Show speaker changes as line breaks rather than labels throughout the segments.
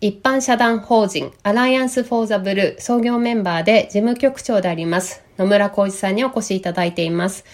一般社団法人アライアンス・フォー・ザ・ブルー創業メンバーで事務局長であります野村浩一さんにお越しいただいています。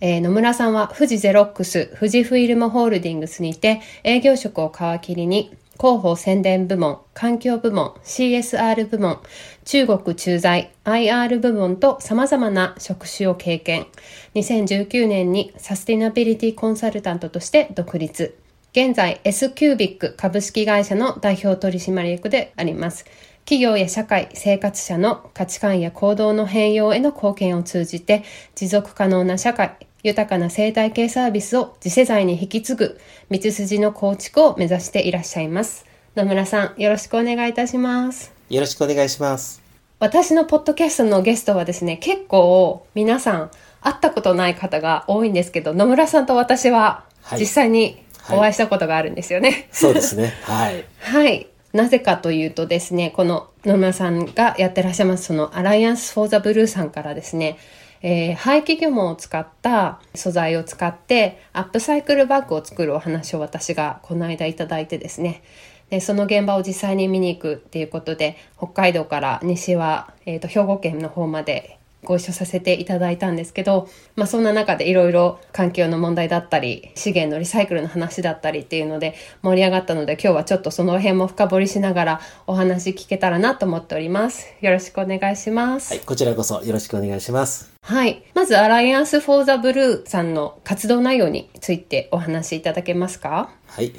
えー、野村さんは富士ゼロックス、富士フイルムホールディングスにて営業職を皮切りに広報宣伝部門、環境部門、CSR 部門、中国駐在、IR 部門と様々な職種を経験。2019年にサスティナビリティコンサルタントとして独立。現在 S キュービック株式会社の代表取締役であります。企業や社会、生活者の価値観や行動の変容への貢献を通じて、持続可能な社会、豊かな生態系サービスを次世代に引き継ぐ道筋の構築を目指していらっしゃいます。野村さん、よろしくお願いいたします。
よろしくお願いします。
私のポッドキャストのゲストはですね、結構皆さん会ったことない方が多いんですけど、野村さんと私は実際にお会いしたことがあるんですよね。はい、
そうですね。はい。
はい。なぜかというとですね、この野村さんがやってらっしゃいますそのアライアンス・フォー・ザ・ブルーさんからですね、えー、廃棄漁網を使った素材を使ってアップサイクルバッグを作るお話を私がこの間いただいてですね、でその現場を実際に見に行くっていうことで北海道から西は、えーと兵庫県の方までご一緒させていただいたんですけど、まあそんな中でいろいろ環境の問題だったり、資源のリサイクルの話だったりっていうので盛り上がったので今日はちょっとその辺も深掘りしながらお話聞けたらなと思っております。よろしくお願いします。
はい、こちらこそよろしくお願いします。
はい。まず、アライアンス・フォー・ザ・ブルーさんの活動内容についてお話しいただけますか？
はい。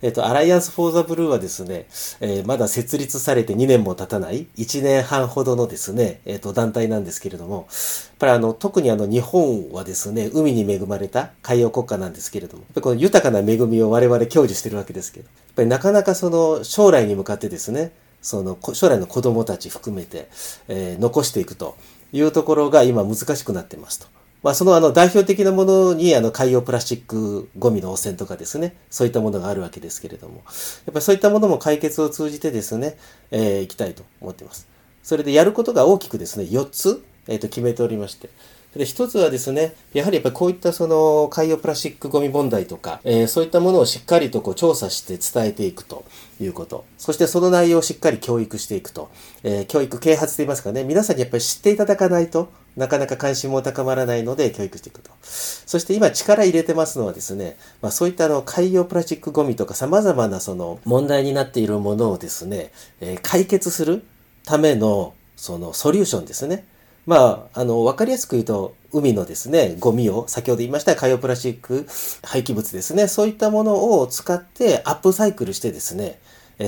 えっ、と、アライアンス・フォー・ザ・ブルーはですね、えー、まだ設立されて2年も経たない、1年半ほどのですね、えっ、と、団体なんですけれども、やっぱりあの、特にあの、日本はですね、海に恵まれた海洋国家なんですけれども、やっぱこの豊かな恵みを我々享受してるわけですけど、やっぱりなかなかその、将来に向かってですね、その、将来の子供たち含めて、えー、残していくというところが今難しくなってますと。まあ、そのあの代表的なものにあの海洋プラスチックゴミの汚染とかですね、そういったものがあるわけですけれども、やっぱりそういったものも解決を通じてですね、えー、いきたいと思っています。それでやることが大きくですね、4つ、えー、と決めておりまして、で一つはですね、やはりやっぱこういったその海洋プラスチックゴミ問題とか、えー、そういったものをしっかりとこう調査して伝えていくということ。そしてその内容をしっかり教育していくと。えー、教育啓発といいますかね、皆さんにやっぱり知っていただかないと、なかなか関心も高まらないので教育していくと。そして今力入れてますのはですね、まあ、そういったあの海洋プラスチックゴミとか様々なその問題になっているものをですね、えー、解決するためのそのソリューションですね。まあ、あの、わかりやすく言うと、海のですね、ゴミを、先ほど言いました海洋プラスチック廃棄物ですね、そういったものを使ってアップサイクルしてですね、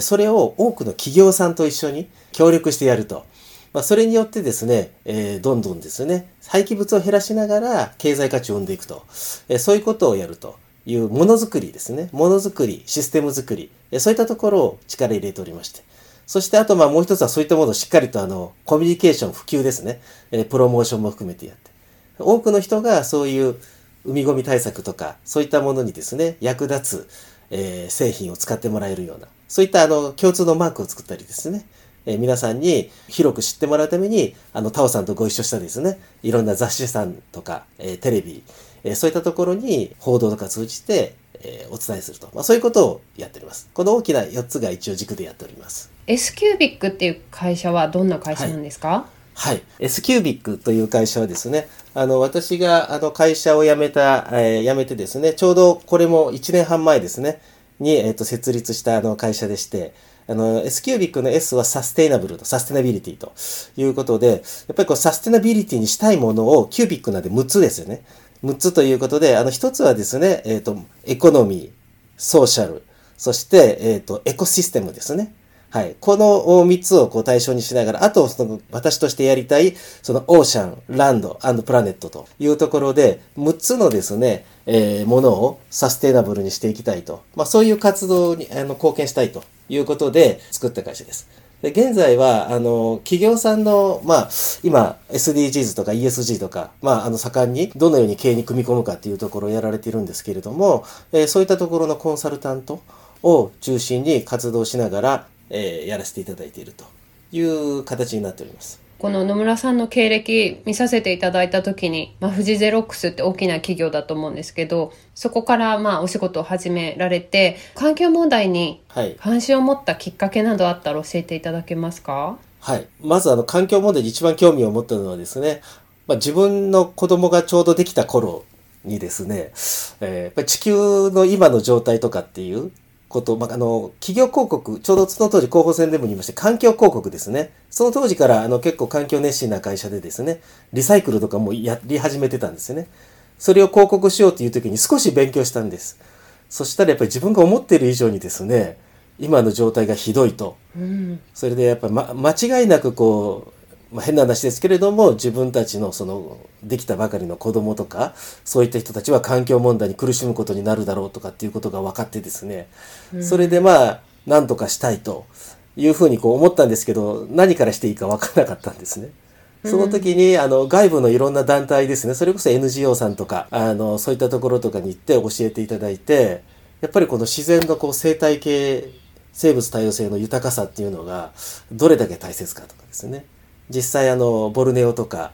それを多くの企業さんと一緒に協力してやると。まあ、それによってですね、えー、どんどんですね、廃棄物を減らしながら経済価値を生んでいくと。えー、そういうことをやるというものづくりですね。ものづくり、システムづくり、えー、そういったところを力入れておりまして。そしてあとまあもう一つはそういったものをしっかりとあの、コミュニケーション普及ですね。えー、プロモーションも含めてやって。多くの人がそういう海ゴミ対策とか、そういったものにですね、役立つ、えー、製品を使ってもらえるような、そういったあの、共通のマークを作ったりですね。えー、皆さんに広く知ってもらうために、あの、タオさんとご一緒したですね、いろんな雑誌さんとか、え、テレビ、え、そういったところに報道とか通じて、え、お伝えすると。まあ、そういうことをやっております。この大きな4つが一応軸でやっております。
S キュービックっていう会社はどんな会社なんですか、はい
はい。S キュービックという会社はですね、あの、私があの会社を辞めた、えー、辞めてですね、ちょうどこれも1年半前ですね、に、えっ、ー、と、設立したあの会社でして、あの、S キュービックの S はサステイナブルと、サステナビリティということで、やっぱりこうサステナビリティにしたいものをキュービックなんで6つですよね。6つということで、あの、1つはですね、えっ、ー、と、エコノミー、ソーシャル、そして、えっ、ー、と、エコシステムですね。はい。この3つをこう対象にしながら、あと、その、私としてやりたい、その、オーシャン、ランド、アンドプラネットというところで、6つのですね、えー、ものをサステナブルにしていきたいと。まあ、そういう活動に、あの、貢献したいということで作った会社です。で現在は、あの、企業さんの、まあ、今、SDGs とか ESG とか、まあ、あの、盛んに、どのように経営に組み込むかっていうところをやられているんですけれども、えー、そういったところのコンサルタントを中心に活動しながら、えー、やらせていただいているという形になっております。
この野村さんの経歴見させていただいた時に、まあ、富士ゼロックスって大きな企業だと思うんですけど、そこからまあお仕事を始められて、環境問題に関心を持ったきっかけなどあったら教えていただけますか？
はい。まずあの環境問題に一番興味を持ったのはですね、まあ、自分の子供がちょうどできた頃にですね、えー、地球の今の状態とかっていうこと、まあ、あの、企業広告、ちょうどその当時候補選でも言いまして、環境広告ですね。その当時から、あの、結構環境熱心な会社でですね、リサイクルとかもやり始めてたんですよね。それを広告しようという時に少し勉強したんです。そしたらやっぱり自分が思っている以上にですね、今の状態がひどいと。うん、それでやっぱり、ま、間違いなくこう、まあ、変な話ですけれども自分たちのそのできたばかりの子供とかそういった人たちは環境問題に苦しむことになるだろうとかっていうことが分かってですね、うん、それでまあ何とかしたいというふうにこう思ったんですけど何からしていいか分からなかったんですね。その時に、あの、外部のいろんな団体ですね、それこそ NGO さんとか、あの、そういったところとかに行って教えていただいて、やっぱりこの自然のこう生態系、生物多様性の豊かさっていうのが、どれだけ大切かとかですね。実際あのボルネオとか、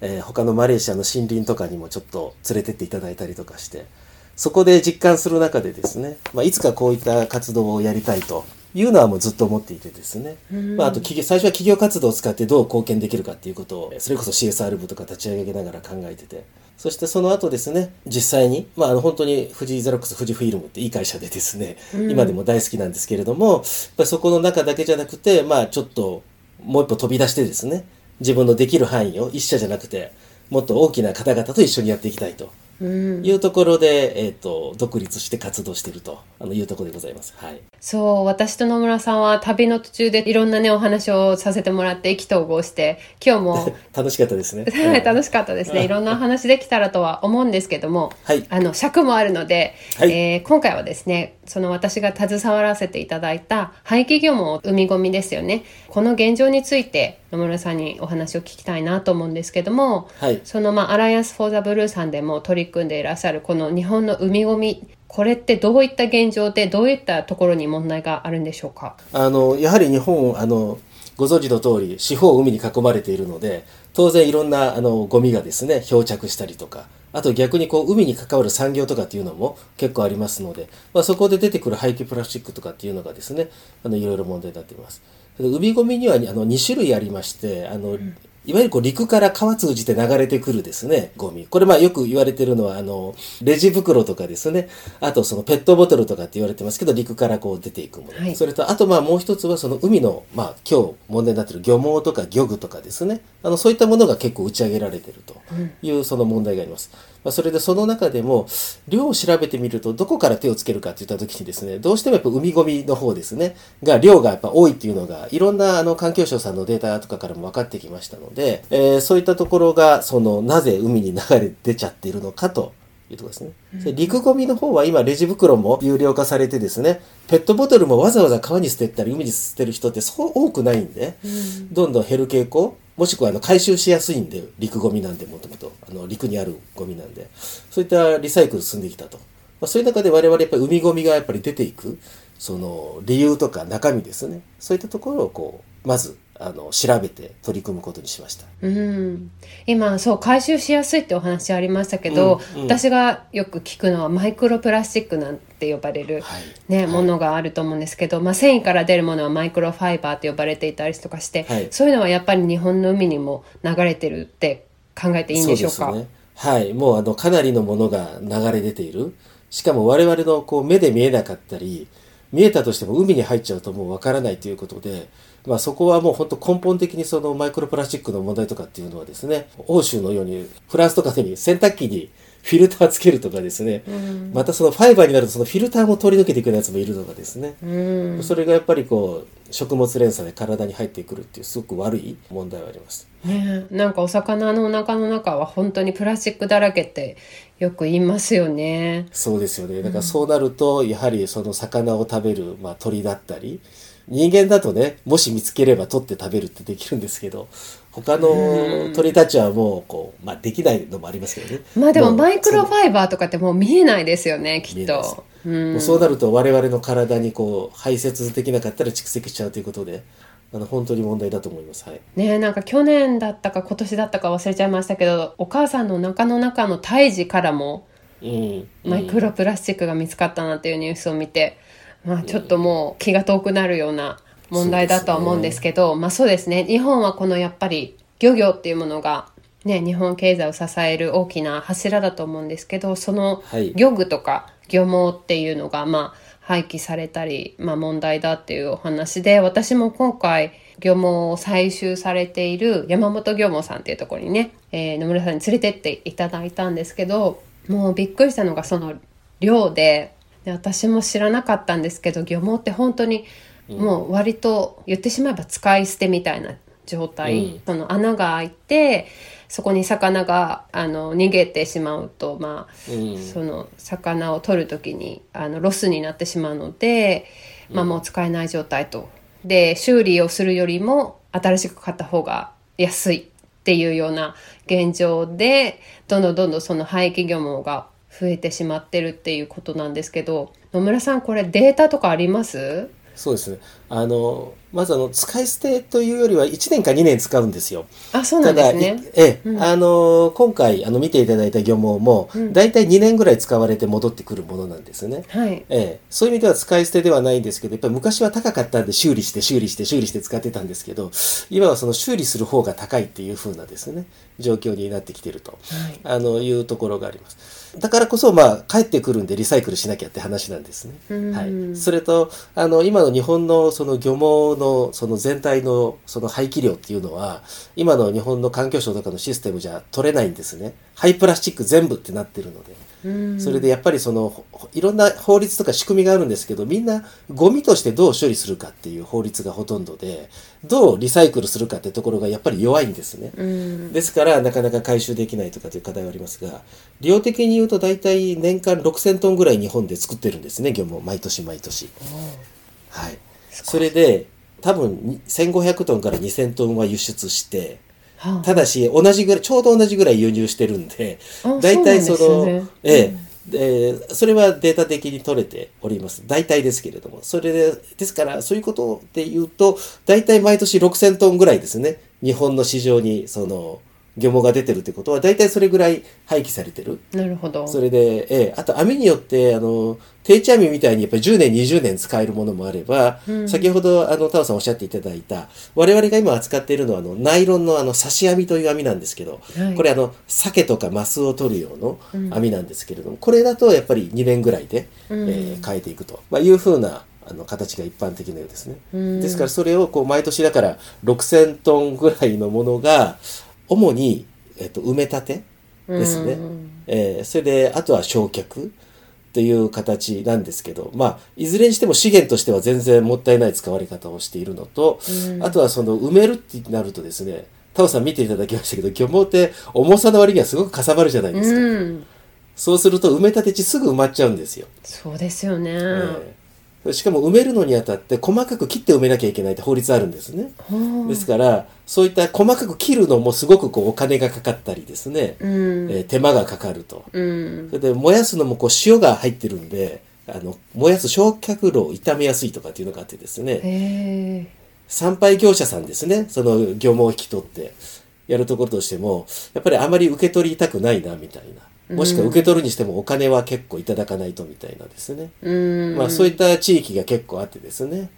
えー、他のマレーシアの森林とかにもちょっと連れてっていただいたりとかしてそこで実感する中でですね、まあ、いつかこういった活動をやりたいというのはもうずっと思っていてですね、まあ、あと最初は企業活動を使ってどう貢献できるかっていうことをそれこそ CSR 部とか立ち上げながら考えててそしてその後ですね実際に、まあ、あの本当に富士ゼロックス富士フィルムっていい会社でですね、今でも大好きなんですけれどもやっぱりそこの中だけじゃなくてまあちょっともう一歩飛び出してですね、自分のできる範囲を一社じゃなくて、もっと大きな方々と一緒にやっていきたいと。いうところで、えっ、ー、と、独立して活動しているとあのいうところでございます。はい。
そう、私と野村さんは旅の途中でいろんなね、お話をさせてもらって意気投合して、今日も。
楽しかったですね。
はい、楽しかったですね。いろんなお話できたらとは思うんですけども、はい。あの、尺もあるので、はい、えー、今回はですね、その私が携わらせていただいた廃棄漁も海ごみですよね。この現状について野村さんにお話を聞きたいなと思うんですけども、はい、そのまあアライアンス・フォー・ザ・ブルーさんでも取り組んでいらっしゃるこの日本の海ごみこれってどういった現状でどういったところに問題があるんでしょうか？
あのやはり日本あのご存知の通り四方海に囲まれているので当然いろんなあのゴミがですね漂着したりとかあと逆にこう海に関わる産業とかっていうのも結構ありますので、まあ、そこで出てくる廃棄プラスチックとかっていうのがですねあのいろいろ問題になっています。海ゴミにはあの2種類ありましてあの、うんいわゆるこう陸から川通じて流れてくるですね、ゴミ。これまあよく言われてるのは、あの、レジ袋とかですね、あとそのペットボトルとかって言われてますけど、陸からこう出ていくもの。はい、それと、あとまあもう一つはその海の、まあ今日問題になってる漁網とか漁具とかですね、あの、そういったものが結構打ち上げられてるというその問題があります。まあ、それでその中でも、量を調べてみると、どこから手をつけるかって言った時にですね、どうしてもやっぱ海ゴミの方ですね、が、量がやっぱ多いっていうのが、いろんなあの環境省さんのデータとかからも分かってきましたので、えー、そういったところが、その、なぜ海に流れ出ちゃっているのかというところですね。うん、陸ゴミの方は今レジ袋も有料化されてですね、ペットボトルもわざわざ川に捨てたり海に捨てる人ってそう多くないんで、うん、どんどん減る傾向もしくはあの回収しやすいんで、陸ゴミなんでもともと、あの陸にあるゴミなんで、そういったリサイクル進んできたと。まあ、そういう中で我々やっぱり海ゴミがやっぱり出ていく、その理由とか中身ですね。そういったところをこう、まずあの調べて取り組むことにしました。
うん、今そう回収しやすいってお話ありましたけど、うんうん、私がよく聞くのはマイクロプラスチックなんて呼ばれる、はい、ね、はい、ものがあると思うんですけど、まあ、繊維から出るものはマイクロファイバーと呼ばれていたりとかして、はい、そういうのはやっぱり日本の海にも流れてるって考えていいんでしょうか？
ね、はい。もうあのかなりのものが流れ出ている。しかも我々のこう目で見えなかったり見えたとしても海に入っちゃうともうわからないということでまあ、そこはもう本当根本的にそのマイクロプラスチックの問題とかっていうのはですね欧州のようにフランスとかに洗濯機にフィルターつけるとかですね、うん、またそのファイバーになるとそのフィルターも通り抜けていくやつもいるとかですね、うん、それがやっぱりこう食物連鎖で体に入ってくるっていうすごく悪い問題はあります。
ね、なんかお魚のお腹の中は本当にプラスチックだらけってよく言いますよね。
そうですよね。だからそうなると、やはりその魚を食べる、まあ、鳥だったり、人間だとね、もし見つければ取って食べるってできるんですけど、他の鳥たちはもう、こう、まあできないのもありますけどね。
まあでも
う
マイクロファイバーとかってもう見えないですよね、きっと。
もうそうなると我々の体にこう排泄できなかったら蓄積しちゃうということで、あの本当に問題だと思います。はい。
ねえなんか去年だったか今年だったか忘れちゃいましたけどお母さんの中の中の胎児からも
うん。
マイクロプラスチックが見つかったなっていうニュースを見て、まあちょっともう気が遠くなるような問題だとは思うんですけどまあそうですね。日本はこのやっぱり漁業っていうものがね日本経済を支える大きな柱だと思うんですけどその
はい。
漁具とか漁網っていうのがまあ廃棄されたり、まあ、問題だっていうお話で私も今回漁網を採集されている山本漁網さんっていうところにね、えー野村さんに連れてっていただいたんですけどもうびっくりしたのがその量でで私も知らなかったんですけど漁網って本当にもう割と言ってしまえば使い捨てみたいな状態、
うん
その穴が開いてそこに魚があの逃げてしまうとまあ
うん。
その魚を取る時にあのロスになってしまうので、まあ、もう使えない状態と。で修理をするよりも新しく買った方が安いっていうような現状でどんどんどんどんその廃棄漁網が増えてしまってるっていうことなんですけど野村さんこれデータとかあります？
そうですね。あの、まずあの、使い捨てというよりは1年か2年使うんですよ。
あそうなんですね。
ええ、あの、今回、あの、見ていただいた漁網も、だいたい2年ぐらい使われて戻ってくるものなんですね。
はい、
ええ、そういう意味では使い捨てではないんですけど、やっぱり昔は高かったんで修理して修理して修理して使ってたんですけど、今はその修理する方が高いっていう風なですね、状況になってきてると、あの、いうところがあります。だからこそ、まあ、帰ってくるんでリサイクルしなきゃって話なんですね。はい。それと、あの、今の日本のその漁網のその全体のその廃棄量っていうのは、今の日本の環境省とかのシステムじゃ取れないんですね。廃プラスチック全部ってなってるので。それでやっぱりそのほいろんな法律とか仕組みがあるんですけどみんなゴミとしてどう処理するかっていう法律がほとんどでどうリサイクルするかってところがやっぱり弱いんですね。ですからなかなか回収できないとかという課題はありますが量的に言うと大体年間6000トンぐらい日本で作ってるんですね漁網毎年毎年。はい、それで多分に1500トンから2000トンは輸出して
はあ
ただし、同じぐらい、ちょうど同じぐらい輸入してるんで
あ、
大体その、
ね
ええ、でそれはデータ的に取れております。大体ですけれども。それで、ですから、そういうことで言うと、大体毎年6000トンぐらいですね。日本の市場に、その、漁網が出てるってことは、大体それぐらい廃棄されてる。
なるほど。
それで、ええ、あと網によって、あの、定置網みたいにやっぱり10年、20年使えるものもあれば、先ほど、あの、タオさんおっしゃっていただいた、我々が今扱っているのは、あの、ナイロンのあの、刺し網という網なんですけど、
はい。
これあの、鮭とかマスを取る用の網なんですけれども、これだとやっぱり2年ぐらいで、えー変えていくと、まあ、いうふうな、あの形が一般的なようですね。ですからそれをこう毎年だから6000トンぐらいのものが主に、えっと、埋め立てですね。えーそれであとは焼却という形なんですけど、まあ、いずれにしても資源としては全然もったいない使われ方をしているのと、あとはその埋めるってなるとですね、タオさん見ていただきましたけど、漁網って重さの割にはすごくかさばるじゃないですか。
うん。
そうすると埋め立て地すぐ埋まっちゃうんですよ。
そうですよね。
えーしかも埋めるのにあたって細かく切って埋めなきゃいけないって法律あるんですね。ですから、そういった細かく切るのもすごくこうお金がかかったりですね、
うん。
えー手間がかかると。
うん。
それで燃やすのもこう塩が入ってるんで、あの、燃やす焼却炉を傷めやすいとかっていうのがあってですね。参拝業者さんですね、その業務を引き取ってやるところとしても、やっぱりあまり受け取りたくないな、みたいな。もしくは受け取るにしてもお金は結構いただかないとみたいなですね。
うん。
まあそういった地域が結構あってですね。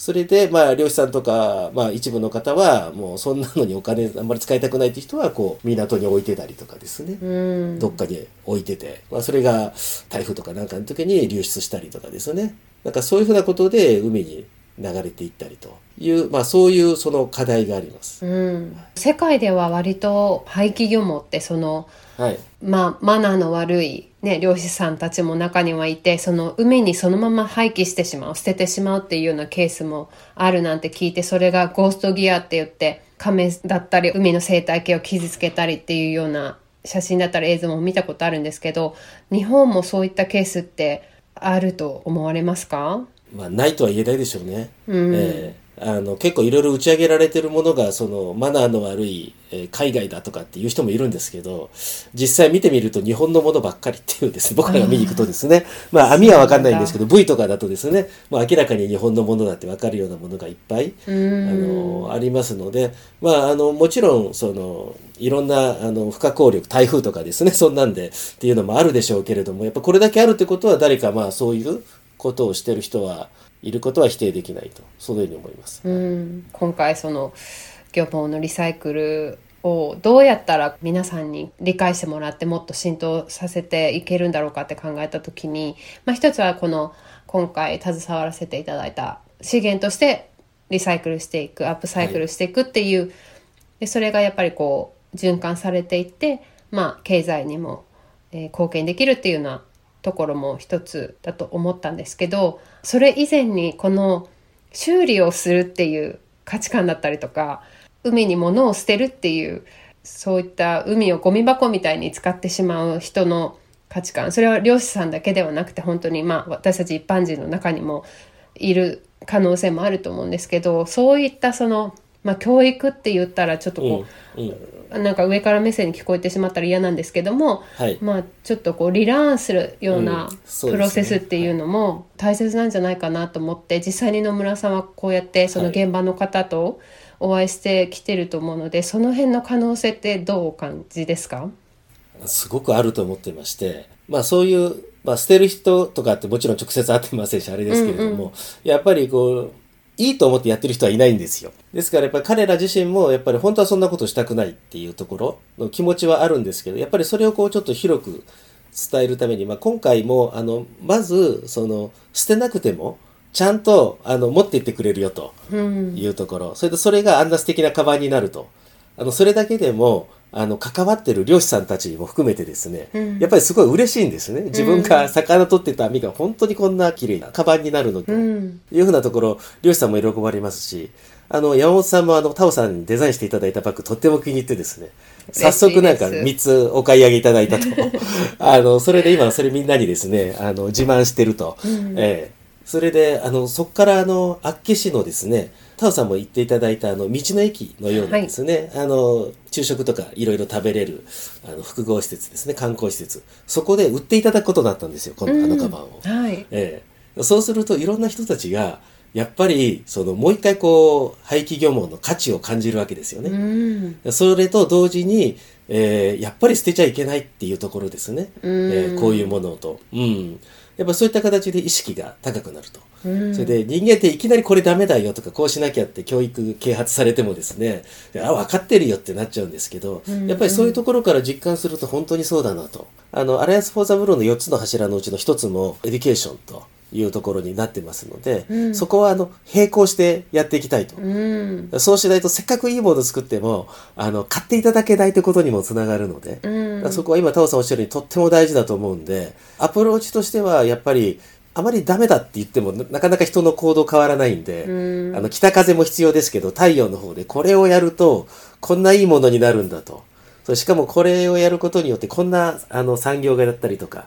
それで、まあ漁師さんとか、まあ一部の方は、もうそんなのにお金あんまり使いたくないって人は、こう、港に置いてたりとかですね。
うん。
どっかに置いてて、まあ、それが台風とかなんかの時に流出したりとかですね。なんかそういうふうなことで海に流れていったりという、まあそういうその課題があります。
うん。世界では割と廃棄漁網ってその、
はい。
まあ、マナーの悪い、ね、漁師さんたちも中にはいてその海にそのまま廃棄してしまう捨ててしまうっていうようなケースもあるなんて聞いてそれがゴーストギアって言って亀だったり海の生態系を傷つけたりっていうような写真だったり映像も見たことあるんですけど日本もそういったケースってあると思われますか？
まあ、ないとは言えないでしょうね。
うん。
ええあの結構いろいろ打ち上げられてるものがそのマナーの悪い、えー海外だとかっていう人もいるんですけど実際見てみると日本のものばっかりっていうですね僕らが見に行くとですねまあ網は分かんないんですけど V とかだとですねもう明らかに日本のものだって分かるようなものがいっぱいあ
うん。
のありますので、まあ、あのもちろんそのいろんなあの不可抗力台風とかですねそんなんでっていうのもあるでしょうけれどもやっぱこれだけあるってことは誰かまあそういうことをしてる人はいることは否定できないとそういうに思います。
うん、今回その漁網のリサイクルをどうやったら皆さんに理解してもらってもっと浸透させていけるんだろうかって考えた時に、まあ、一つはこの今回携わらせていただいた資源としてリサイクルしていくアップサイクルしていくっていう、でそれがやっぱりこう循環されていって、まあ、経済にも、えー貢献できるっていうようなところも一つだと思ったんですけどそれ以前にこの修理をするっていう価値観だったりとか海に物を捨てるっていうそういった海をゴミ箱みたいに使ってしまう人の価値観。それは漁師さんだけではなくて本当にまあ私たち一般人の中にもいる可能性もあると思うんですけどそういったその、まあ、教育って言ったらちょっとこう、
うんうん。
なんか上から目線に聞こえてしまったら嫌なんですけども、
はい。
まあちょっとこうリラーンするようなプロセスっていうのも大切なんじゃないかなと思って、実際に野村さんはこうやってその
はい
現場の方とお会いしてきてると思うので、その辺の可能性ってどうお感じですか？
すごくあると思ってまして、まあそういう、まあ捨てる人とかってもちろん直接会ってませんし、あれですけれども、
うん。
やっぱりこう、いいと思ってやってる人はいないんですよ。ですからやっぱり彼ら自身もやっぱり本当はそんなことしたくないっていうところの気持ちはあるんですけど、やっぱりそれをこうちょっと広く伝えるために、まあ今回も、あの、まず、その、捨てなくても、ちゃんと、あの、持っていってくれるよと。いうところ、それでそれがあんな素敵なカバンになると。あの、それだけでも、あの、関わってる漁師さんたちも含めてですね、
うん
やっぱりすごい嬉しいんですね。自分が魚取ってた網が本当にこんな綺麗なカバンになるのと。
うん
いうふうなところ、漁師さんも喜ばれますし、あの、山本さんもあの、タオさんにデザインしていただいたバッグとっても気に入ってですね、早速なんか
嬉しい
3つお買い上げいただいたと。あの、それで今それみんなにですね、あの、自慢してると。ええそれで、あの、そこからあの、厚岸のですね、タオさんも言っていただいたあの、道の駅のようなですね、あの、昼食とかいろいろ食べれる、あの、複合施設ですね、観光施設。そこで売っていただくことになったんですよ、今度あのカバンを。
はい
ええ、そうするといろんな人たちがやっぱりそのもう一回こう廃棄漁網の価値を感じるわけですよ
う
ね。
ん
それと同時に、えーやっぱり捨てちゃいけないっていうところですね。
うん
えーこういうものと。うん。やっぱそういった形で意識が高くなると。
うん。
それで人間っていきなりこれダメだよとかこうしなきゃって教育啓発されてもですね、あ、分かってるよってなっちゃうんですけど、
うん。
やっぱりそういうところから実感すると本当にそうだなと。あの、 Alliance for the Blue の4つの柱のうちの1つもエデュケーションというところになってますので、
うん。
そこはあの、並行してやっていきたいと。
うん。
そうしないとせっかくいいものを作っても、あの、買っていただけないということにもつながるので、
うん。
そこは今、タオさんおっしゃるようにとっても大事だと思うんで、アプローチとしてはやっぱり、あまりダメだって言ってもななかなか人の行動変わらないんで、
うん
あの、北風も必要ですけど、太陽の方でこれをやると、こんないいものになるんだと。そうしかもこれをやることによって、こんな、あの、産業がだったりとか、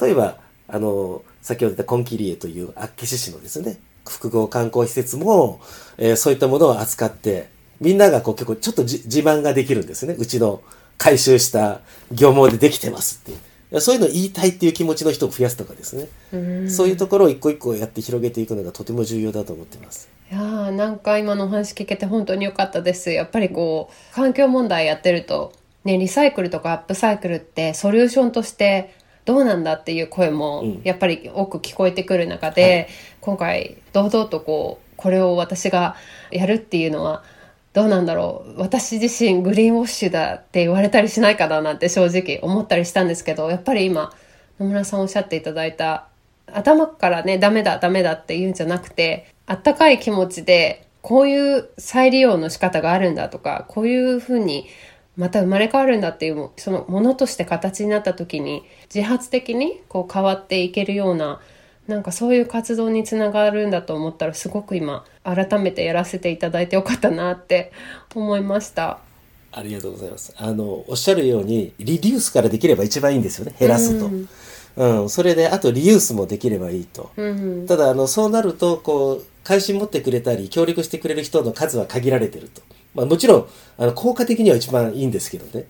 例えば、あの、先ほど言ったコンキリエという厚岸市のですね、複合観光施設も、えーそういったものを扱って、みんながこう結構ちょっとじ自慢ができるんですね。うちの回収した漁網でできてますっていう。そういうのを言いたいっていう気持ちの人を増やすとかですね。
うん
そういうところを一個一個やって広げていくのがとても重要だと思ってます。
いやーなんか今のお話聞けて本当に良かったですやっぱりこう環境問題やってるとねリサイクルとかアップサイクルってソリューションとしてどうなんだっていう声も
うん
やっぱり多く聞こえてくる中で、今回堂々とこうこれを私がやるっていうのはどうなんだろう私自身グリーンウォッシュだって言われたりしないかななんて正直思ったりしたんですけどやっぱり今野村さんおっしゃっていただいた頭からねダメだダメだって言うんじゃなくてあったかい気持ちでこういう再利用の仕方があるんだとかこういうふうにまた生まれ変わるんだっていうそのものとして形になった時に自発的にこう変わっていけるようななんかそういう活動につながるんだと思ったらすごく今改めてやらせていただいてよかったなって思いました。
ありがとうございます。あの、おっしゃるように、リデュースからできれば一番いいんですよね。減らすと。
うん
うん、それであとリユースもできればいいと。
うん
ただあのそうなるとこう関心持ってくれたり協力してくれる人の数は限られてると、まあ、もちろんあの効果的には一番いいんですけどね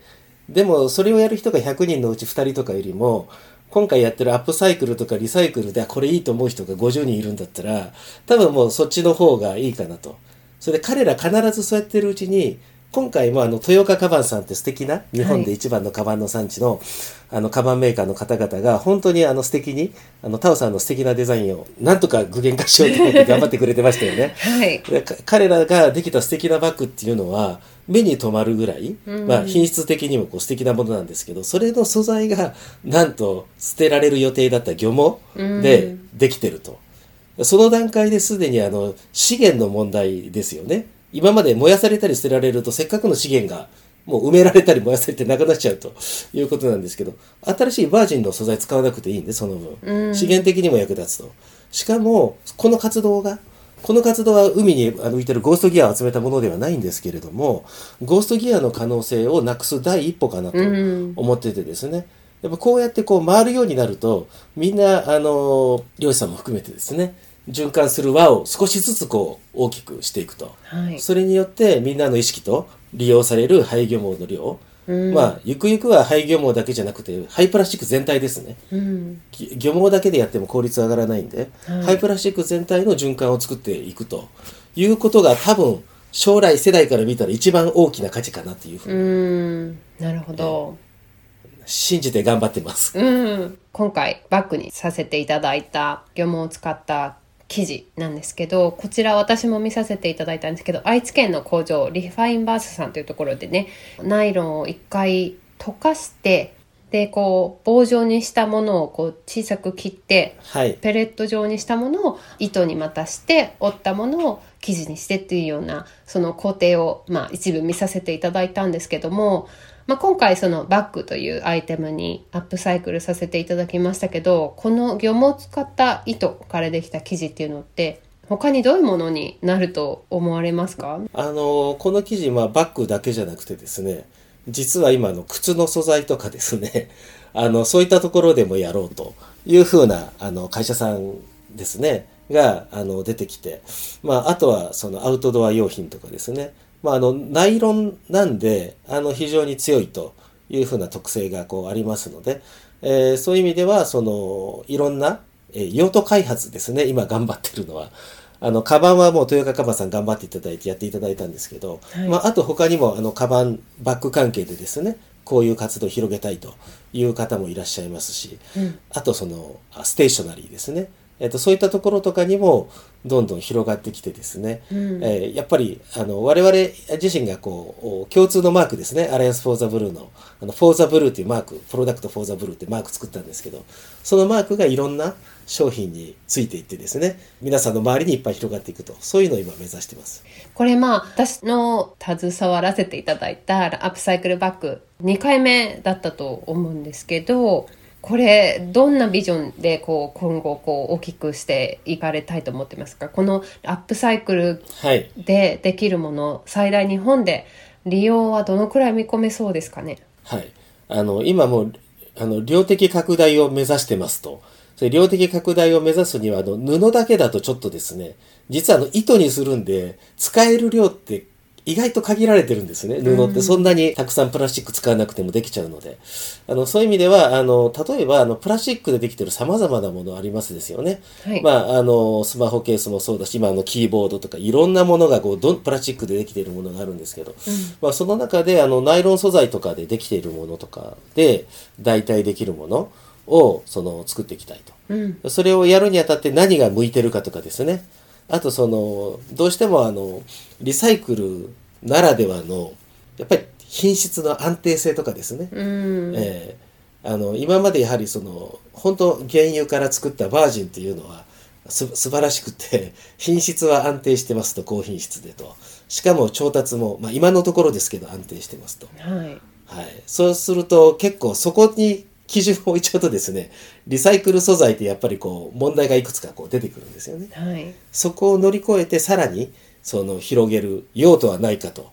でもそれをやる人が100人のうち2人とかよりも今回やってるアップサイクルとかリサイクルであこれいいと思う人が50人いるんだったら多分もうそっちの方がいいかなとそれで彼ら必ずそうやってるうちに今回もあの豊岡カバンさんって素敵な日本で一番のカバンの産地の、あのカバンメーカーの方々が本当にあの素敵にあのタオさんの素敵なデザインをなんとか具現化しようと思って頑張ってくれてましたよね。
はい。
彼らができた素敵なバッグっていうのは目に留まるぐらい、
うん。
まあ、品質的にもこう素敵なものなんですけどそれの素材がなんと捨てられる予定だった漁網でできてると。その段階ですでにあの資源の問題ですよね。今まで燃やされたり捨てられるとせっかくの資源がもう埋められたり燃やされてなくなっちゃうということなんですけど新しいバージンの素材使わなくていいんでその分、
うん。
資源的にも役立つと。しかもこの活動がこの活動は海に浮いてるゴーストギアを集めたものではないんですけれどもゴーストギアの可能性をなくす第一歩かなと
うん。
思っててですね。やっぱこうやってこう回るようになるとみんなあの漁師さんも含めてですね循環する輪を少しずつこう大きくしていくと、
はい。
それによってみんなの意識と利用される廃漁網の量、
うん
まあゆくゆくは廃漁網だけじゃなくて廃プラスチック全体ですね
うん。
ぎ漁網だけでやっても効率上がらないんで、
はい
廃プラスチック全体の循環を作っていくということが多分将来世代から見たら一番大きな価値かなっていうふう
う
に
ん。なるほど。
信じて頑張ってます。
うん、今回バッグにさせていただいた漁網を使った生地なんですけどこちら私も見させていただいたんですけど愛知県の工場リファインバースさんというところでねナイロンを一回溶かしてでこう棒状にしたものをこう小さく切って
はい。
ペレット状にしたものを糸にまたして折ったものを生地にしてっていうようなその工程を、まあ、一部見させていただいたんですけども、まあ、今回そのバッグというアイテムにアップサイクルさせていただきましたけどこの漁網を使った糸からできた生地っていうのって他にどういうものになると思われますか？
あのこの生地、まあ、バッグだけじゃなくてですね実は今の靴の素材とかですね あのそういったところでもやろうというふうなあの会社さんですねがあの出てきて、まあ、あとはそのアウトドア用品とかですね、まあ、あのナイロンなんであの非常に強いというふうな特性がこうありますので、えーそういう意味ではそのいろんな、えー用途開発ですね今頑張ってるのは。あの、カバンはもう豊川カバンさん頑張っていただいてやっていただいたんですけど、
はい
まあ、あと他にもあの、カバン、バッグ関係でですね、こういう活動を広げたいという方もいらっしゃいますし、
うん
あとその、あステーショナリーですね。えっと、そういったところとかにもどんどん広がってきてですね、
うん。
えーやっぱりあの我々自身がこうお共通のマークですね、 Alliance for the Blue の、あの for the Blue っていうマーク、 Product for the Blue ってマーク作ったんですけど、そのマークがいろんな商品についていってですね、皆さんの周りにいっぱい広がっていくと、そういうのを今目指してます。
これまあ私の携わらせていただいたアップサイクルバッグ2回目だったと思うんですけどこれどんなビジョンでこう今後こう大きくしていかれたいと思ってますか？このアップサイクル
はい。
でできるもの最大日本で利用はどのくらい見込めそうですかね？
はい。あの、今もう、あの、量的拡大を目指してますと。それ量的拡大を目指すには、あの、布だけだとちょっとですね、実はあの、糸にするんで、使える量って意外と限られてるんですね。布ってそんなにたくさんプラスチック使わなくてもできちゃうので。あの、そういう意味では、あの、例えば、あの、プラスチックでできてる様々なものありますですよね。
はい
まあ、あの、スマホケースもそうだし、今あの、キーボードとかいろんなものがこう、どんプラスチックでできているものがあるんですけど、まあ、その中で、あの、ナイロン素材とかでできているものとかで、代替できるものを、その、作っていきたいと。
うん
それをやるにあたって何が向いてるかとかですね。あとその、どうしてもあの、リサイクルならではの、やっぱり品質の安定性とかですね。
うん
えーあの、今までやはりその、本当原油から作ったバージンというのは、す素晴らしくて、品質は安定してますと、高品質でと。しかも調達も、まあ今のところですけど安定してますと。
はい
はい。そうすると結構そこに基準を置いちゃうとですね、リサイクル素材ってやっぱりこう問題がいくつかこう出てくるんですよね。
はい
そこを乗り越えてさらにその広げる用途はないかと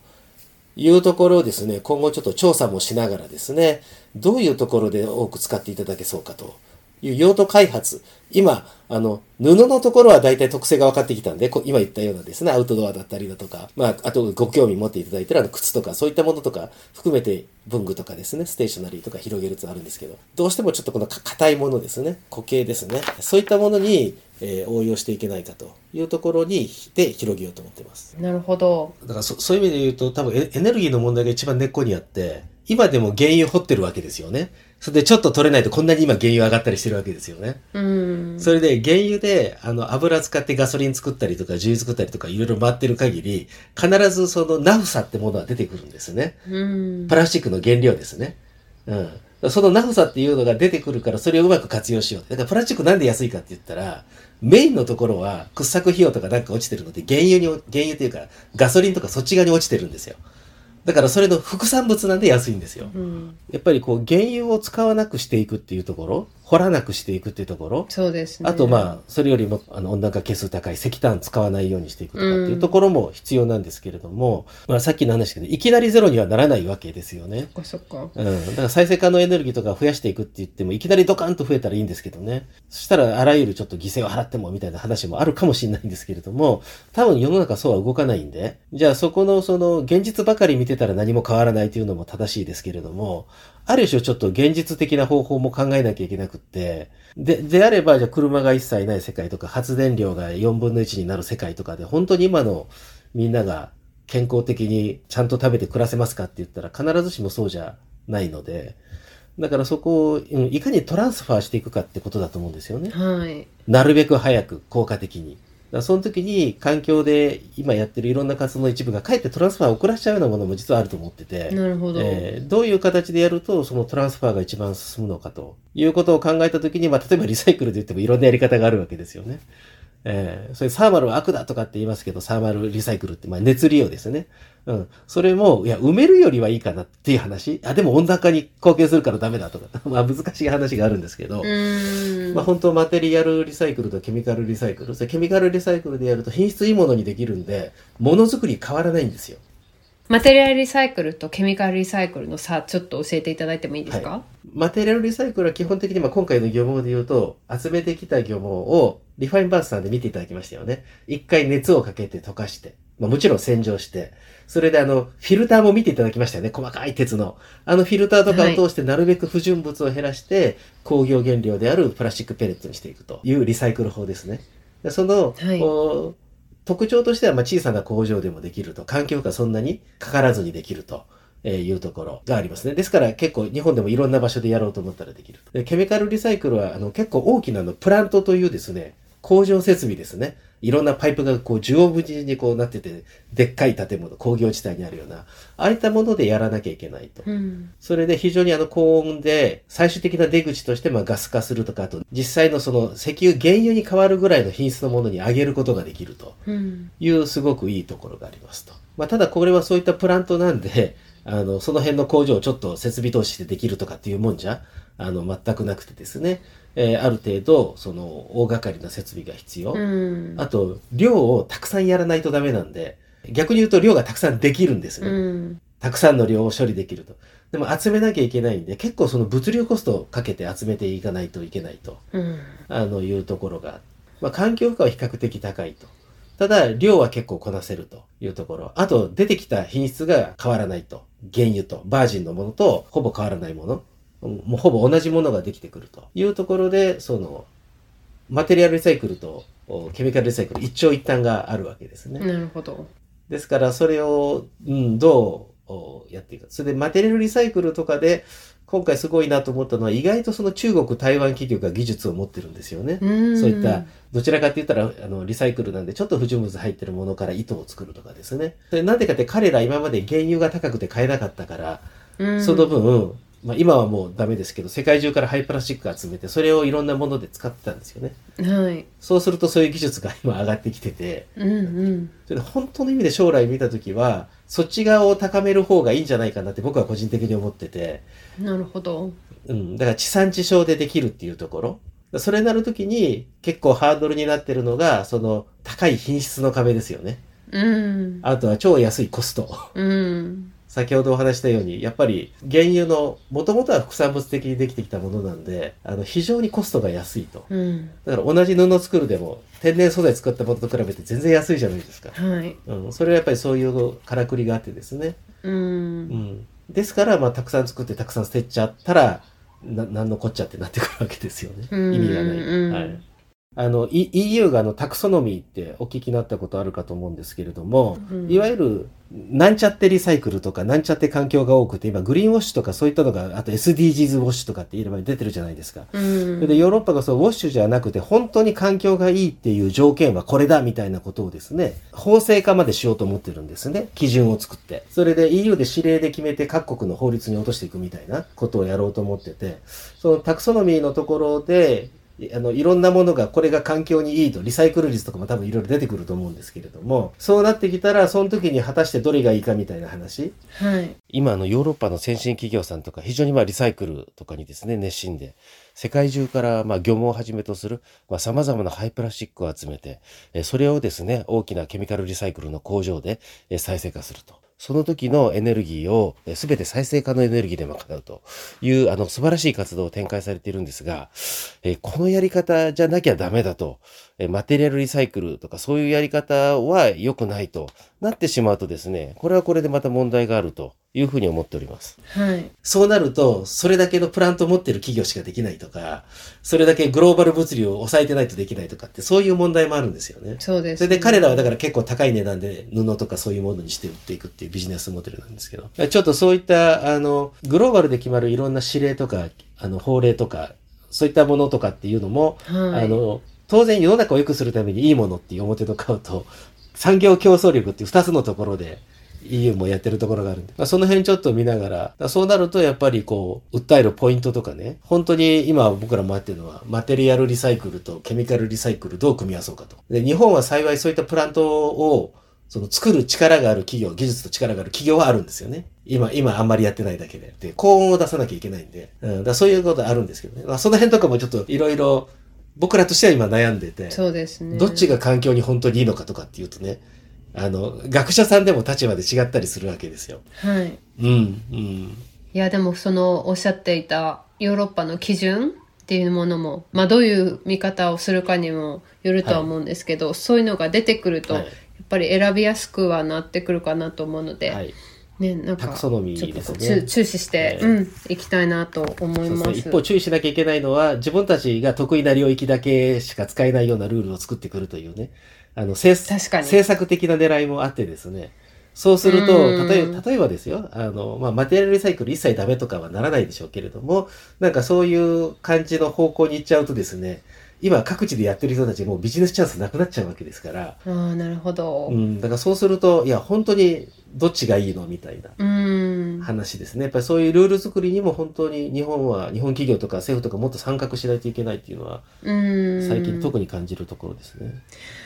いうところをですね、今後ちょっと調査もしながらですね、どういうところで多く使っていただけそうかという用途開発。今、あの、布のところは大体特性が分かってきたんで、今言ったようなですね、アウトドアだったりだとか、まあ、あとご興味持っていただいてるあの靴とか、そういったものとか含めて文具とかですね、ステーショナリーとか広げるとあるんですけど、どうしてもちょっとこの硬いものですね、固形ですね、そういったものに、えー、応用していけないかというところに、で広げようと思ってます。
なるほど。
だからそそういう意味で言うと、多分エネルギーの問題が一番根っこにあって、今でも原油掘ってるわけですよね。それでちょっと取れないとこんなに今原油上がったりしてるわけですよね。
うん。
それで原油であの油使ってガソリン作ったりとか重油作ったりとかいろいろ回ってる限り、必ずそのナフサってものは出てくるんですね。
うん。
プラスチックの原料ですね。うん。そのナフサっていうのが出てくるからそれをうまく活用しよう。だからプラスチックなんで安いかって言ったら、メインのところは掘削費用とかなんか落ちてるので原油に、原油っていうかガソリンとかそっち側に落ちてるんですよ。だからそれの副産物なんで安いんですよ。
うん、
やっぱりこう原油を使わなくしていくっていうところ、掘らなくしていくっていうところ、
そうですね。
あとまあ、それよりもあの温暖化係数高い石炭使わないようにしていくとかっていうところも必要なんですけれども、うん、まあさっきの話けど、いきなりゼロにはならないわけですよね。
そっかそっか。
うん。だから再生可能エネルギーとか増やしていくって言っても、いきなりドカンと増えたらいいんですけどね。そしたらあらゆるちょっと犠牲を払ってもみたいな話もあるかもしれないんですけれども、多分世の中そうは動かないんで、じゃあそこのその現実ばかり見てたら何も変わらないらないというのも正しいですけれども、ある種ちょっと現実的な方法も考えなきゃいけなくって、で、であれば、じゃあ車が一切ない世界とか、発電量が4分の1になる世界とかで、本当に今のみんなが健康的にちゃんと食べて暮らせますかって言ったら、必ずしもそうじゃないので、だからそこを、いかにトランスファーしていくかってことだと思うんですよね。
はい。
なるべく早く、効果的に。その時に環境で今やってるいろんな活動の一部がかえってトランスファーを遅らしちゃうようなものも実はあると思ってて、
なるほど。
えー、どういう形でやるとそのトランスファーが一番進むのかということを考えた時に、まあ、例えばリサイクルで言ってもいろんなやり方があるわけですよね。えー、それサーマルは悪だとかって言いますけど、サーマルリサイクルって、まあ熱利用ですね。うん。それも、いや、埋めるよりはいいかなっていう話。あ、でも温暖化に貢献するからダメだとか。まあ難しい話があるんですけど。まあ本当マテリアルリサイクルとケミカルリサイクル。それケミカルリサイクルでやると品質いいものにできるんで、ものづくり変わらないんですよ。
マテリアルリサイクルとケミカルリサイクルの差、ちょっと教えていただいてもいいですか、はい、
マテリアルリサイクルは基本的に、まあ、今回の漁網で言うと、集めてきた漁網をリファインバースターで見ていただきましたよね。一回熱をかけて溶かして、まあ、もちろん洗浄して、それであの、フィルターも見ていただきましたよね。細かい鉄の。あのフィルターとかを通してなるべく不純物を減らして、工業原料であるプラスチックペレットにしていくというリサイクル法ですね。その、はい特徴としてはま小さな工場でもできると、環境負荷そんなにかからずにできると。いうところがありますね。ですから結構日本でもいろんな場所でやろうと思ったらできるで。ケミカルリサイクルはあの結構大きなのプラントというですね、工場設備ですね。いろんなパイプがこう、重部にこうなってて、でっかい建物、工業地帯にあるような、ああいったものでやらなきゃいけないと。
うん、
それで非常にあの高温で、最終的な出口としてまあガス化するとか、あと実際のその石油、原油に変わるぐらいの品質のものに上げることができるというすごくいいところがありますと。まあ、ただこれはそういったプラントなんで、あの、その辺の工場をちょっと設備投資してできるとかっていうもんじゃ、あの、全くなくてですね。えー、ある程度、その、大掛かりな設備が必要。
うん、
あと、量をたくさんやらないとダメなんで、逆に言うと量がたくさんできるんですね。
うん、
たくさんの量を処理できると。でも集めなきゃいけないんで、結構その物流コストをかけて集めていかないといけないと、
うん、
あの、いうところが、まあ、環境負荷は比較的高いと。ただ、量は結構こなせるというところ。あと、出てきた品質が変わらないと。原油と、バージンのものと、ほぼ変わらないもの。もうほぼ同じものができてくるというところで、その、マテリアルリサイクルとケミカルリサイクル一長一短があるわけですね。
なるほど。
ですから、それを、うん、どうやっていくか。それで、マテリアルリサイクルとかで、今回すごいなと思ったのは、意外とその中国、台湾企業が技術を持ってるんですよね。
そう
いった、どちらかって言ったら、あの、リサイクルなんで、ちょっと不純物入ってるものから糸を作るとかですね。それなんでかって彼ら今まで原油が高くて買えなかったから、その分、まあ、今はもうダメですけど、世界中からハイプラスチック集めて、それをいろんなもので使ってたんですよね。
はい。
そうするとそういう技術が今上がってきてて、
うんうん。
それで本当の意味で将来見たときは、そっち側を高める方がいいんじゃないかなって僕は個人的に思ってて。
なるほど。
うん。だから地産地消でできるっていうところ。それになるときに結構ハードルになってるのが、その高い品質の壁ですよね。
うん。
あとは超安いコスト。
うん。
先ほどお話したように、やっぱり原油の、もともとは副産物的にできてきたものなんで、あの、非常にコストが安いと。
うん。
だから同じ布を作るでも、天然素材作ったものと比べて全然安いじゃないですか。
はい。
うん、それはやっぱりそういうからくりがあってですね。
う。
うんん。ですから、まあ、たくさん作ってたくさん捨てちゃったら、な、なんのこっちゃってなってくるわけですよね。
うん
意味がない。
うん
はい。あの、E- EU があの、タクソノミーってお聞きになったことあるかと思うんですけれども、
うん
いわゆる、なんちゃってリサイクルとか、なんちゃって環境が多くて、今、グリーンウォッシュとかそういったのが、あと SDGs ウォッシュとかって言えば出てるじゃないですか。
うん。
でヨーロッパがそうウォッシュじゃなくて本当に環境がいいっていう条件はこれだみたいなことをですね、法制化までしようと思ってるんですね。基準を作って。それで EU で指令で決めて各国の法律に落としていくみたいなことをやろうと思ってて、そのタクソノミーのところで、あの、いろんなものが、これが環境にいいと、リサイクル率とかも多分いろいろ出てくると思うんですけれども、そうなってきたら、その時に果たしてどれがいいかみたいな話。
はい。
今のヨーロッパの先進企業さんとか非常にまあリサイクルとかにですね熱心で世界中からまあ漁網をはじめとするまあ様々な廃プラスチックを集めてえーそれをですね大きなケミカルリサイクルの工場でえー再生化すると。その時のエネルギーを全て再生可能エネルギーで賄うというあの素晴らしい活動を展開されているんですが、えこのやり方じゃなきゃダメだと、えマテリアルリサイクルとかそういうやり方は良くないとなってしまうとですね、これはこれでまた問題があるというふうに思っております。
はい。
そうなると、それだけのプラントを持ってる企業しかできないとか、それだけグローバル物流を抑えてないとできないとかって、そういう問題もあるんですよね。
そうです、
それで彼らはだから結構高い値段で布とかそういうものにして売っていくっていうビジネスモデルなんですけど。ちょっとそういった、あの、グローバルで決まるいろんな指令とか、あの、法令とか、そういったものとかっていうのも、
はい
あの、当然世の中を良くするためにいいものっていう表の顔と、産業競争力っていう二つのところで、EU もやってるところがあるんで、まあ、その辺ちょっと見ながら、そうなるとやっぱりこう、訴えるポイントとかね、本当に今僕らもやってるのは、マテリアルリサイクルとケミカルリサイクルどう組み合わそうかと。で、日本は幸いそういったプラントを、その作る力がある企業、技術と力がある企業はあるんですよね。今、今あんまりやってないだけで。で、高温を出さなきゃいけないんで、うん、だそういうことあるんですけどね。まあ、その辺とかもちょっといろいろ、僕らとしては今悩んでて、
そうですね。
どっちが環境に本当にいいのかとかっていうとね、あの、学者さんでも立場で違ったりするわけですよ。
はい。
うん、うん。
いやでもそのおっしゃっていたヨーロッパの基準っていうものも、まあ、どういう見方をするかにもよるとは思うんですけど、そういうのが出てくると、
はい
やっぱり選びやすくはなってくるかなと思うので、
はい。
ね、なんかちょっと
ね
注注視して、
ええ
うん、いきたいなと思います。
一方注意しなきゃいけないのは、自分たちが得意な領域だけしか使えないようなルールを作ってくるというね。あの、政
確かに。
政策的な狙いもあってですね。そうすると、
うん。
例えば、例えばですよ、あの、まあ、マテリアルリサイクル一切ダメとかはならないでしょうけれども、なんかそういう感じの方向に行っちゃうとですね、今各地でやってる人たちもうビジネスチャンスなくなっちゃうわけですから、
ああなるほど。
う、
うん
だからそうすると、いや、本当にどっちがいいの？みたいな。話ですね。やっぱりそういうルール作りにも本当に日本は、日本企業とか政府とかもっと参画しないといけないっていうのは、最近特に感じるところですね。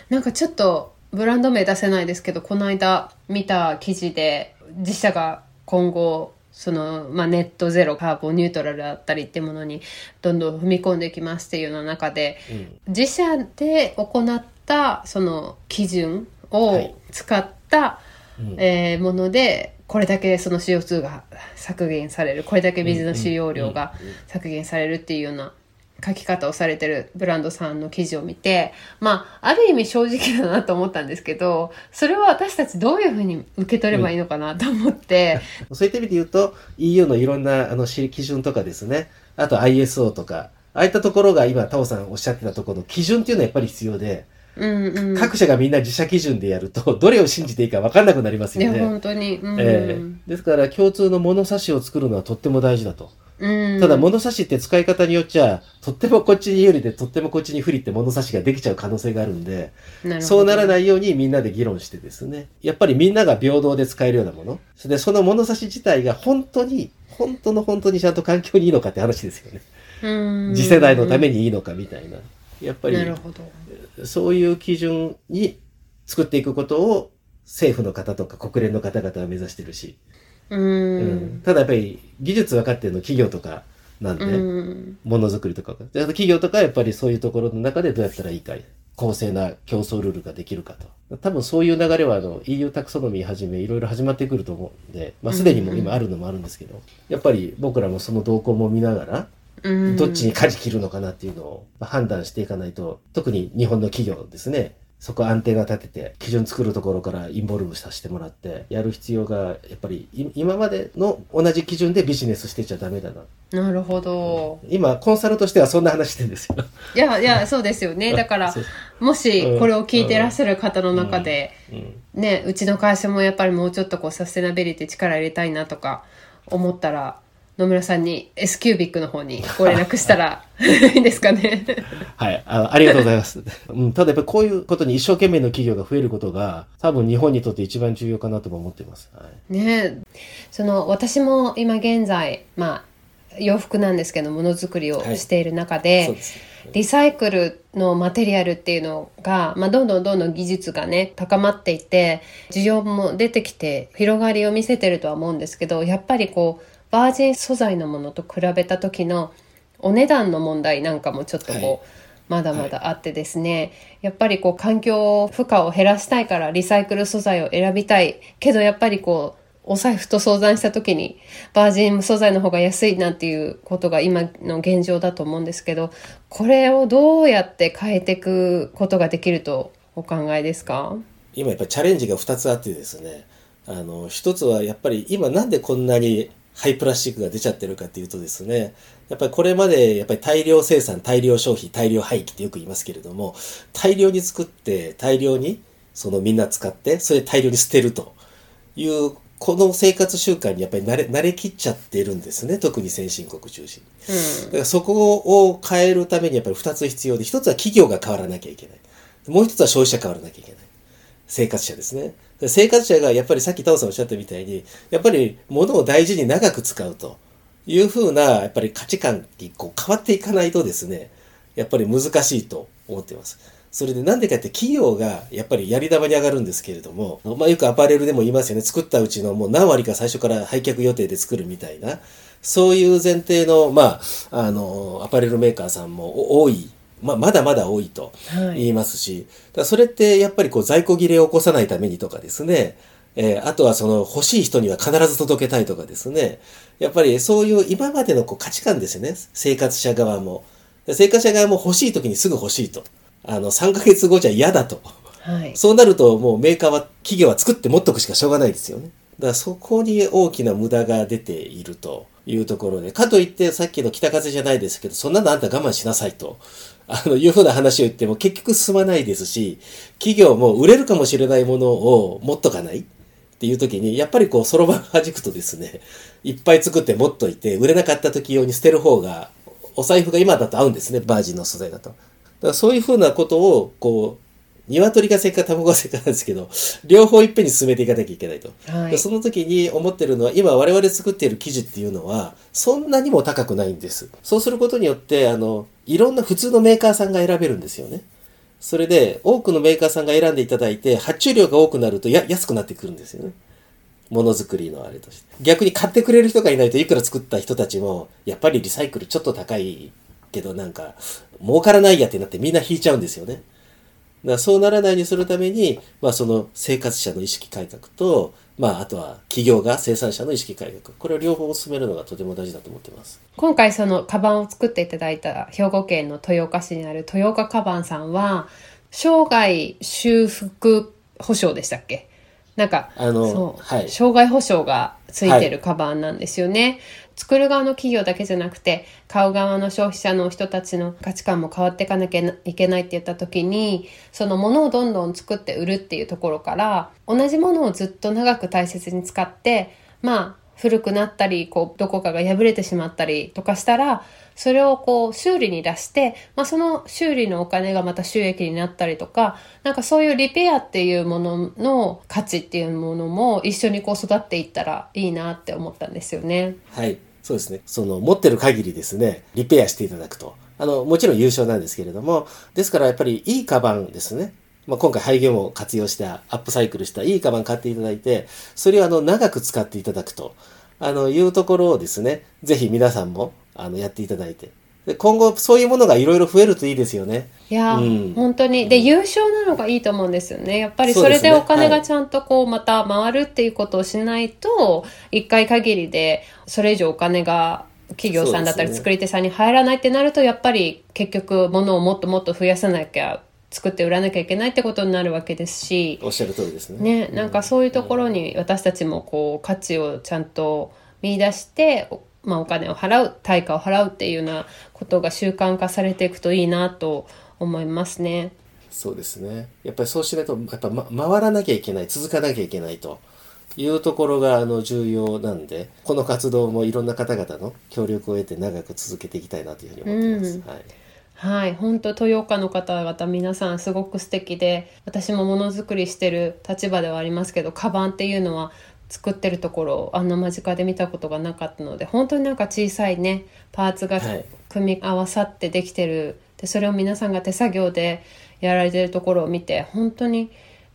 なんかちょっとブランド名出せないですけどこの間見た記事で自社が今後その、まあ、ネットゼロカーボンニュートラルだったりってものにどんどん踏み込んでいきますっていうような中で
うん。
自社で行ったその基準を
はい。
使った、
うん。
えーものでこれだけその CO2 が削減されるこれだけ水の使用量が削減されるっていうような書き方をされてるブランドさんの記事を見てまあある意味正直だなと思ったんですけどそれは私たちどういうふうに受け取ればいいのかなと思って、
そういった意味で言うと、EU のいろんなあのし基準とかですね、あと ISO とか、ああいったところが今、タオさんおっしゃってたところの基準っていうのはやっぱり必要で、
うんうん。
各社がみんな自社基準でやると、どれを信じていいか分かんなくなりますよね。
本当に、うん。
ええ。ですから共通の物差しを作るのはとっても大事だと。
うん、
ただ物差しって使い方によっちゃ、とってもこっちに有利でとってもこっちに不利って物差しができちゃう可能性があるんで、そうならないようにみんなで議論してですね、やっぱりみんなが平等で使えるようなもの、それでその物差し自体が本当に、本当の本当にちゃんと環境にいいのかって話ですよね。
うん。
次世代のためにいいのかみたいな。やっぱりそういう基準に作っていくことを政府の方とか国連の方々は目指してるし、
うん。
うんただやっぱり技術分かってるの企業とかなんで、
うん。
ものづくりとかが。であと企業とかはやっぱりそういうところの中でどうやったらいいか。っ公正な競争ルールができるかと。多分そういう流れはあの EU タクソノミーはじめいろいろ始まってくると思うんで、まあすでにもう今あるのもあるんですけど、やっぱり僕らもその動向も見ながら、
うん。
どっちに舵切るのかなっていうのを判断していかないと、特に日本の企業ですね、そこアンテナ立てて、基準作るところからインボルブさせてもらって、やる必要が、やっぱりい今までの同じ基準でビジネスしてちゃダメだな。
なるほど。
今、コンサルとしてはそんな話してるんですよ。
いやいや、そうですよね。だからもしこれを聞いてらっしゃる方の中で、
うん
ね、うちの会社もやっぱりもうちょっとこうサステナビリティ力入れたいなとか思ったら、野村さんに S キュービックの方にご連絡したら いいですかね。
はいあ。ありがとうございます。うん、ただやっぱりこういうことに一生懸命の企業が増えることが、多分日本にとって一番重要かなとも思っています。はい
ねその私も今現在まあ洋服なんですけどものづくりをしている中で、
そうですね
リサイクルのマテリアルっていうのが、まあ、どんどんどんどん技術がね高まっていて需要も出てきて広がりを見せてるとは思うんですけどやっぱりこうバージン素材のものと比べた時のお値段の問題なんかもちょっとこう、
はい。
まだまだあってですね、やっぱりこう環境負荷を減らしたいからリサイクル素材を選びたいけどやっぱりこうお財布と相談した時にバージン素材の方が安いなんていうことが今の現状だと思うんですけどこれをどうやって変えていくことができるとお考えですか？
今やっぱりチャレンジが2つあってですね。あの一つはやっぱり今なんでこんなにハイプラスチックが出ちゃってるかっていうとですねやっぱりこれまでやっぱり大量生産大量消費大量廃棄ってよく言いますけれども大量に作って大量にそのみんな使ってそれで大量に捨てると。いうこの生活習慣にやっぱり慣れ慣れきっちゃってるんですね特に先進国中心に。だからそこを変えるためにやっぱり2つ必要で1つは企業が変わらなきゃいけない。もう1つは消費者変わらなきゃいけない。生活者ですね。で生活者がやっぱりさっきタオさんおっしゃったみたいにやっぱり物を大事に長く使うというふうなやっぱり価値観にこう変わっていかないとですねやっぱり難しいと思っています。それでなんでかって企業がやっぱりやり玉に上がるんですけれども、まあ、よくアパレルでも言いますよね。作ったうちのもう何割か最初から廃却予定で作るみたいなそういう前提の、まあ、あのアパレルメーカーさんも多いまあ、まだまだ多いと
はい
言いますし、だからそれってやっぱりこう在庫切れを起こさないためにとかですね、えーあとはその欲しい人には必ず届けたいとかですね、やっぱりそういう今までのこう価値観ですよね、生活者側も。で生活者側も欲しい時にすぐ欲しいと。あの、3ヶ月後じゃ嫌だと。
はい
そうなるともうメーカーは、企業は作って持っとくしかしょうがないですよね。だからそこに大きな無駄が出ているというところで、かといってさっきの北風じゃないですけど、そんなのあんた我慢しなさいと、あの、いうふうな話を言っても結局進まないですし、企業も売れるかもしれないものを持っとかないっていう時に、やっぱりこう、そろばん弾くとですね、いっぱい作って持っといて、売れなかった時用に捨てる方が、お財布が今だと合うんですね、バージンの素材だと。だからそういうふうなことを、こう、鶏が先か卵が先かなんですけど、両方いっぺんに進めていかなきゃいけないと。
はい
でその時に思ってるのは、今我々作っている生地っていうのは、そんなにも高くないんです。そうすることによって、あの、いろんな普通のメーカーさんが選べるんですよね。それで、多くのメーカーさんが選んでいただいて、発注量が多くなるとや安くなってくるんですよね。ものづくりのあれとして。逆に買ってくれる人がいないといくら作った人たちも、やっぱりリサイクルちょっと高いけどなんか、儲からないやってなってみんな引いちゃうんですよね。だそうならないようにするために、まあその生活者の意識改革と、まああとは企業が生産者の意識改革。これを両方進めるのがとても大事だと思っています。
今回そのカバンを作っていただいた兵庫県の豊岡市にある豊岡カバンさんは生涯修復保証でしたっけ？なんか
あのはい
生涯保証がついてるカバンなんですよね、作る側の企業だけじゃなくて買う側の消費者の人たちの価値観も変わっていかなきゃいけないって言った時にそのものをどんどん作って売るっていうところから同じものをずっと長く大切に使ってまあ古くなったりこうどこかが破れてしまったりとかしたらそれをこう修理に出して、まあ、その修理のお金がまた収益になったりとかなんかそういうリペアっていうものの価値っていうものも一緒にこう育っていったらいいなって思ったんですよね。
はい。そうですね。その、持ってる限りですね、リペアしていただくと。あの、もちろん優勝なんですけれども、ですからやっぱりいいカバンですね。まあ、今回廃業も活用した、アップサイクルしたいいカバン買っていただいて、それをあの、長く使っていただくと、あの、いうところをですね、ぜひ皆さんも、あの、やっていただいて。で今後そういうものがいろいろ増えるといいですよね。
いや、
うん
本当に。で、優勝なのがいいと思うんですよね。やっぱりそれ
で
お金
はい
がちゃんとこう、また回るっていうことをしないと、一回限りで、それ以上お金が企業さんだったり作り手さんに入らないってなると、やっぱり結局物をもっともっと増やさなきゃ、作って売らなきゃいけないってことになるわけですし、
おっしゃる通りですね。
ね、なんかそういうところに私たちもこう価値をちゃんと見出して、おまあ、お金を払う対価を払うっていうようなことが習慣化されていくといいなと思いますね。
そうですね。やっぱりそうしないと、やっぱ、ま、回らなきゃいけない、続かなきゃいけないというところがあの重要なんで、この活動もいろんな方々の協力を得て長く続けていきたいなというふうに思ってます。
うん
はい。
はい、本当豊岡の方々皆さんすごく素敵で私もものづくりしてる立場ではありますけどカバンっていうのは作ってるところをあんな間近で見たことがなかったので本当になんか小さいねパーツが
はい。
組み合わさってできてる。でそれを皆さんが手作業でやられてるところを見て本当に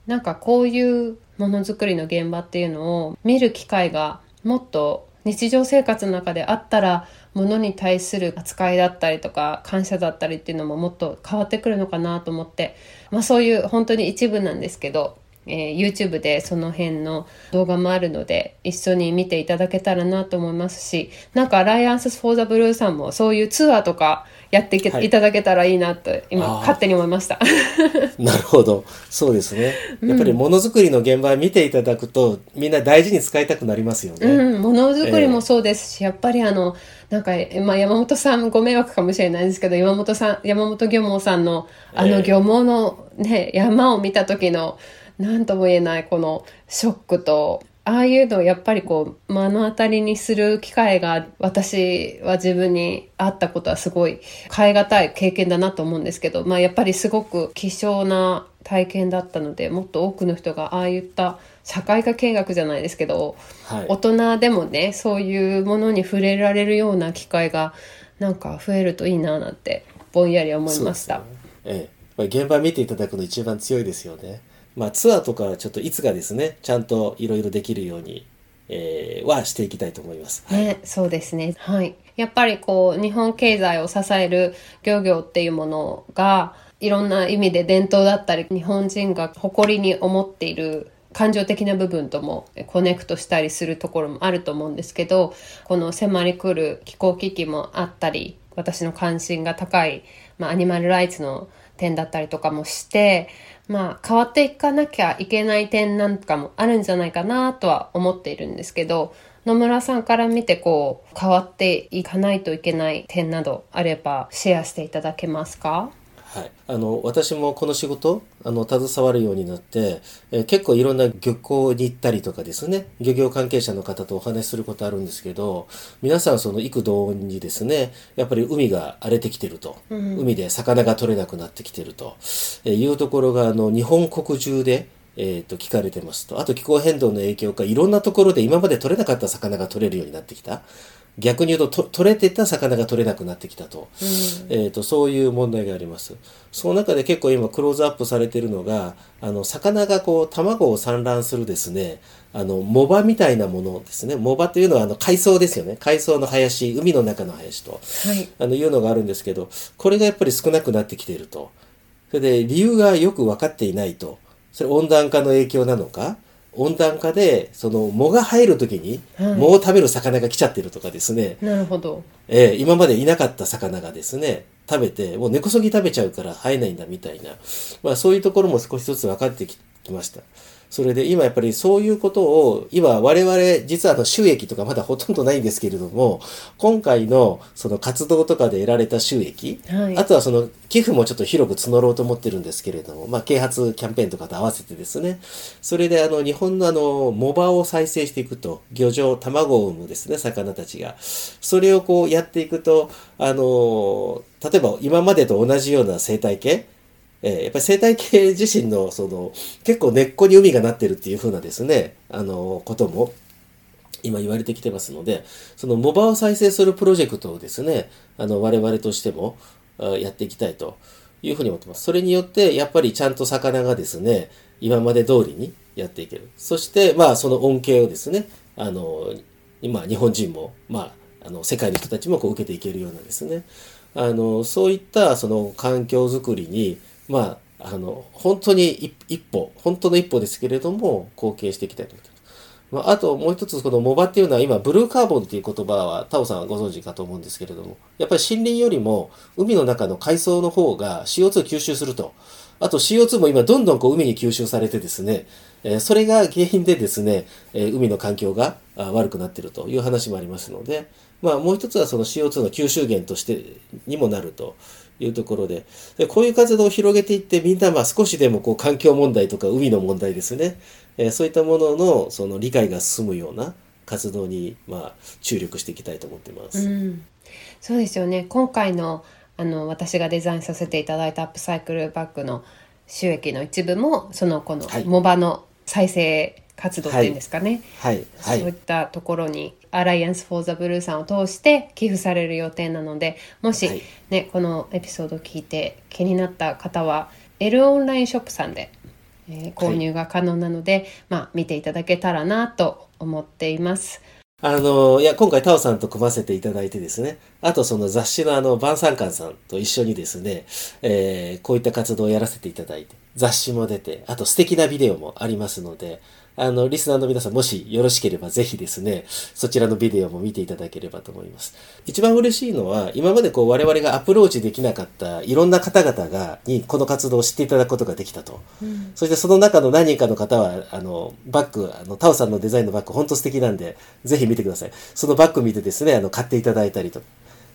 なんかこういうものづくりの現場っていうのを見る機会がもっと日常生活の中であったらものに対する扱いだったりとか感謝だったりっていうのももっと変わってくるのかなと思って、まあ、そういう本当に一部なんですけど、えー YouTube でその辺の動画もあるので一緒に見ていただけたらなと思いますしなんかアライアンス・フォー・ザ・ブルーさんもそういうツアーとかやっていけ、
はい
い、ただけたらいいなと今勝手に思いました。
なるほど。そうですね。やっぱりものづくりの現場を見ていただくと、みんな大事に使いたくなりますよね。
うん、ものづくりもそうですし、やっぱりあの、なんか、まあ、山本さんご迷惑かもしれないんですけど、山本さん、山本漁網さんの、あの
ええ
漁網のね、山を見た時の、なんとも言えないこのショックと、ああいうのをやっぱりこう、目の当たりにする機会が、私は自分にあったことはすごい、変え難い経験だなと思うんですけど、まあ、やっぱりすごく希少な体験だったので、もっと多くの人がああいった社会科見学じゃないですけど、
はい。
大人でもねそういうものに触れられるような機会がなんか増えるといいななんてぼんやり思いました、
ええ、現場見ていただくの一番強いですよね。まあツアーとかちょっといつかですね、ちゃんといろいろできるように、えーはしていきたいと思います。
ね、そうですね。はい。やっぱりこう、日本経済を支える漁業っていうものが、いろんな意味で伝統だったり、日本人が誇りに思っている感情的な部分ともコネクトしたりするところもあると思うんですけど、この迫り来る気候危機もあったり、私の関心が高い、まあ、アニマルライツの点だったりとかもして、まあ、変わっていかなきゃいけない点なんかもあるんじゃないかなとは思っているんですけど、野村さんから見てこう、変わっていかないといけない点などあればシェアしていただけますか？
はい、あの私もこの仕事あの携わるようになって、えー結構いろんな漁港に行ったりとかですね漁業関係者の方とお話しすることあるんですけど皆さんその幾度にですねやっぱり海が荒れてきてると、海で魚が取れなくなってきてると、えーいうところがあの日本国中でえー、と聞かれてますと。あと気候変動の影響かいろんなところで今まで取れなかった魚が取れるようになってきた逆に言うとと取れてた魚が取れなくなってきたと,、えー、とそういう問題があります。その中で結構今クローズアップされているのがあの魚がこう卵を産卵するですねあの藻場みたいなものですね。藻場というのはあの海藻ですよね。海藻の林海の中の林と、
はい。
あのいうのがあるんですけどこれがやっぱり少なくなってきていると。それで理由がよく分かっていないと。それ温暖化の影響なのか温暖化でその藻が生える時に
はい。
藻を食べる魚が来ちゃってるとかですね、
なるほど。
えー今までいなかった魚がですね食べてもう根こそぎ食べちゃうから生えないんだみたいな、まあ、そういうところも少しずつ分かってききましたそれで今やっぱりそういうことを今我々実はあの収益とかまだほとんどないんですけれども今回のその活動とかで得られた収益、
はい。
あとはその寄付もちょっと広く募ろうと思ってるんですけれども、まあ、啓発キャンペーンとかと合わせてですね。それであの日本のあの藻場を再生していくと漁場卵を産むですね魚たちが。それをこうやっていくとあの例えば今までと同じような生態系えーやっぱり生態系自身のその結構根っこに海がなってるっていう風なですねあのことも今言われてきてますのでその藻場を再生するプロジェクトをですねあの我々としてもやっていきたいというふうに思ってます。それによってやっぱりちゃんと魚がですね今まで通りにやっていける。そしてまあその恩恵をですねあの今日本人もまああの世界の人たちもこう受けていけるようなですねあのそういったその環境づくりにまああの本当に一歩本当の一歩ですけれども貢献していきたいと思います。まあ、あともう一つこのモバっていうのは今ブルーカーボンっていう言葉はタオさんはご存知かと思うんですけれどもやっぱり森林よりも海の中の海藻の方が CO2 を吸収すると。あと CO2 も今どんどんこう海に吸収されてですね、えー、それが原因でですね、えー、海の環境が悪くなっているという話もありますので、まあもう一つはその CO2 の吸収源としてにもなるというところで、でこういう活動を広げていってみんなまあ少しでもこう環境問題とか海の問題ですね、えー、そういったもののその理解が進むような活動にまあ注力していきたいと思ってます。
うん、そうですよね。今回のあの私がデザインさせていただいたアップサイクルバッグの収益の一部もそのこのモバの再生活動っていうんですかね、
はい、はい、
そういったところにアライアンス・フォー・ザ・ブルーさんを通して寄付される予定なのでもし、ね、はい、このエピソードを聞いて気になった方は L オンラインショップさんで、えー、購入が可能なので、はい、まあ、見ていただけたらなと思っています。
あの、いや、今回タオさんと組ませていただいてですね、あとその雑誌のあの、晩餐館さんと一緒にですね、えー、こういった活動をやらせていただいて、雑誌も出て、あと素敵なビデオもありますので、あの、リスナーの皆さん、もしよろしければぜひですね、そちらのビデオも見ていただければと思います。一番嬉しいのは、今までこう我々がアプローチできなかったいろんな方々が、にこの活動を知っていただくことができたと。うん、そしてその中の何人かの方は、あの、バッグ、あの、タオさんのデザインのバッグ、本当素敵なんで、ぜひ見てください。そのバッグ見てですね、あの、買っていただいたりと。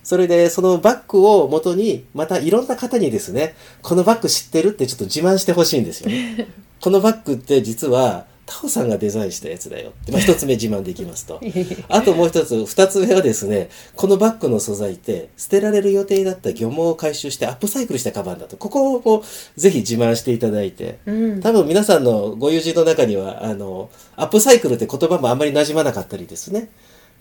それで、そのバッグを元に、またいろんな方にですね、このバッグ知ってるってちょっと自慢してほしいんですよね。このバッグって実は、タオさんがデザインしたやつだよって、まあ、一つ目自慢できますと。あともう一つ、二つ目はですね、このバッグの素材って捨てられる予定だった漁網を回収してアップサイクルしたカバンだと。ここをぜひ自慢していただいて、うん、多分皆さんのご友人の中には、あの、アップサイクルって言葉もあんまり馴染まなかったりですね。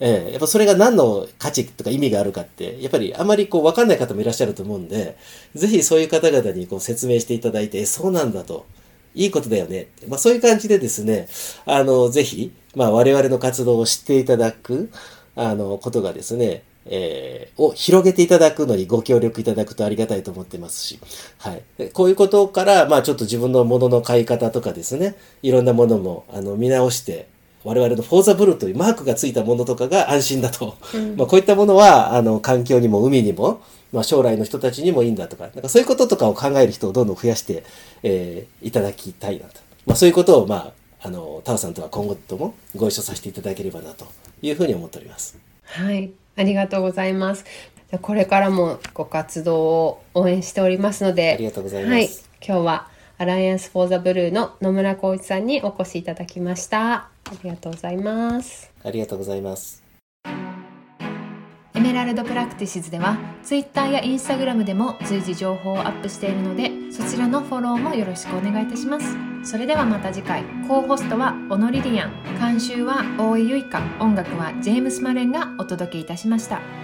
えー、やっぱそれが何の価値とか意味があるかって、やっぱりあまりこう分かんない方もいらっしゃると思うんで、ぜひそういう方々にこう説明していただいて、え、そうなんだと。いいことだよね。まあそういう感じでですね、あの、ぜひ、まあ我々の活動を知っていただく、あの、ことがですね、えー、を広げていただくのにご協力いただくとありがたいと思ってますし、はい。こういうことから、まあちょっと自分のものの買い方とかですね、いろんなものも、あの、見直して、我々のフォーザブルーというマークがついたものとかが安心だと。うん、まあこういったものは、あの、環境にも海にも、まあ、将来の人たちにもいいんだとか、なんかそういうこととかを考える人をどんどん増やして、えー、いただきたいなと。まあ、そういうことを、まあ、あの、タオさんとは今後ともご一緒させていただければなというふうに思っております。
はい。ありがとうございます。これからもご活動を応援しておりますので、
ありがとうございます。はい、
今日は Alliance for the Blue の野村光一さんにお越しいただきました。ありがとうございます。
ありがとうございます。
Emerald Practices では Twitter や Instagram でも随時情報をアップしているのでそちらのフォローもよろしくお願いいたします。それではまた次回。コーホストはオノリリアン。監修は大井ゆいか音楽はジェームス・マレンがお届けいたしました。